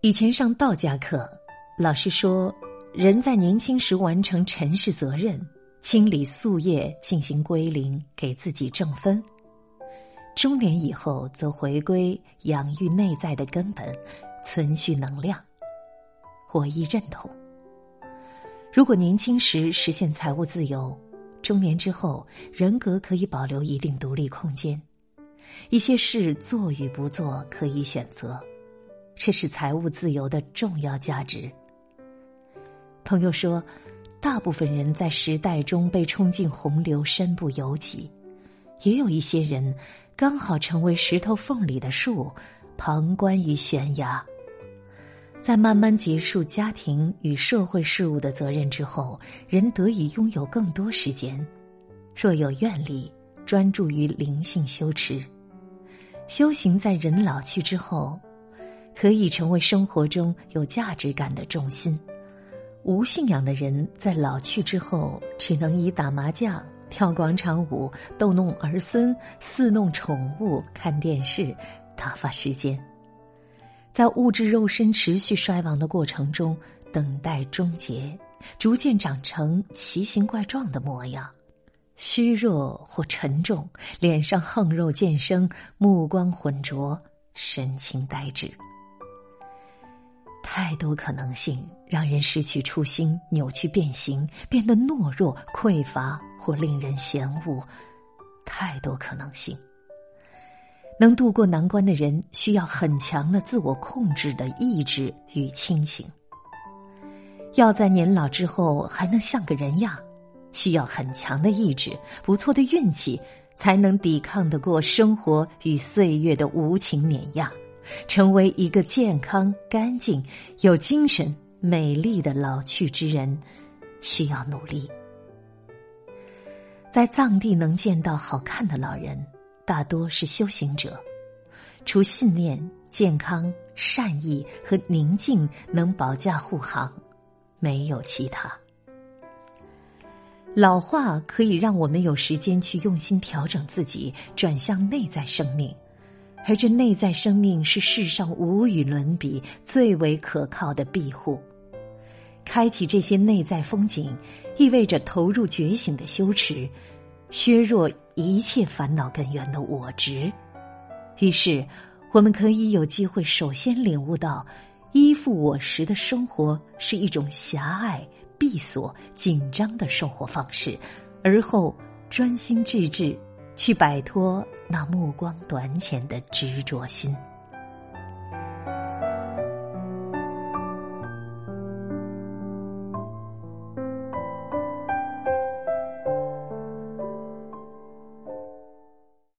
以前上道家课，老师说，人在年轻时完成尘世责任，清理宿业，进行归零，给自己正分；中年以后，则回归养育内在的根本，存续能量。我亦认同。如果年轻时实现财务自由，中年之后人格可以保留一定独立空间，一些事做与不做可以选择。这是财务自由的重要价值。朋友说，大部分人在时代中被冲进洪流，身不由己；也有一些人刚好成为石头缝里的树，旁观于悬崖。在慢慢结束家庭与社会事务的责任之后，人得以拥有更多时间。若有愿力，专注于灵性修持，修行在人老去之后。可以成为生活中有价值感的重心。无信仰的人在老去之后，只能以打麻将、跳广场舞、逗弄儿孙、戏弄宠物、看电视打发时间。在物质肉身持续衰亡的过程中，等待终结，逐渐长成奇形怪状的模样，虚弱或沉重，脸上横肉渐生，目光浑浊，神情呆滞。太多可能性让人失去初心，扭曲变形，变得懦弱、匮乏或令人嫌恶。太多可能性。能度过难关的人，需要很强的自我控制的意志与清醒。要在年老之后还能像个人样，需要很强的意志、不错的运气，才能抵抗得过生活与岁月的无情碾压。成为一个健康、干净、有精神、美丽的老去之人，需要努力。在藏地能见到好看的老人，大多是修行者。除信念、健康、善意和宁静能保驾护航，没有其他。老化可以让我们有时间去用心调整自己，转向内在生命。而这内在生命是世上无与伦比、最为可靠的庇护。开启这些内在风景，意味着投入觉醒的修持，削弱一切烦恼根源的我执。于是，我们可以有机会首先领悟到，依附我时的生活是一种狭隘、闭锁、紧张的生活方式，而后专心致志。去摆脱那目光短浅的执着心。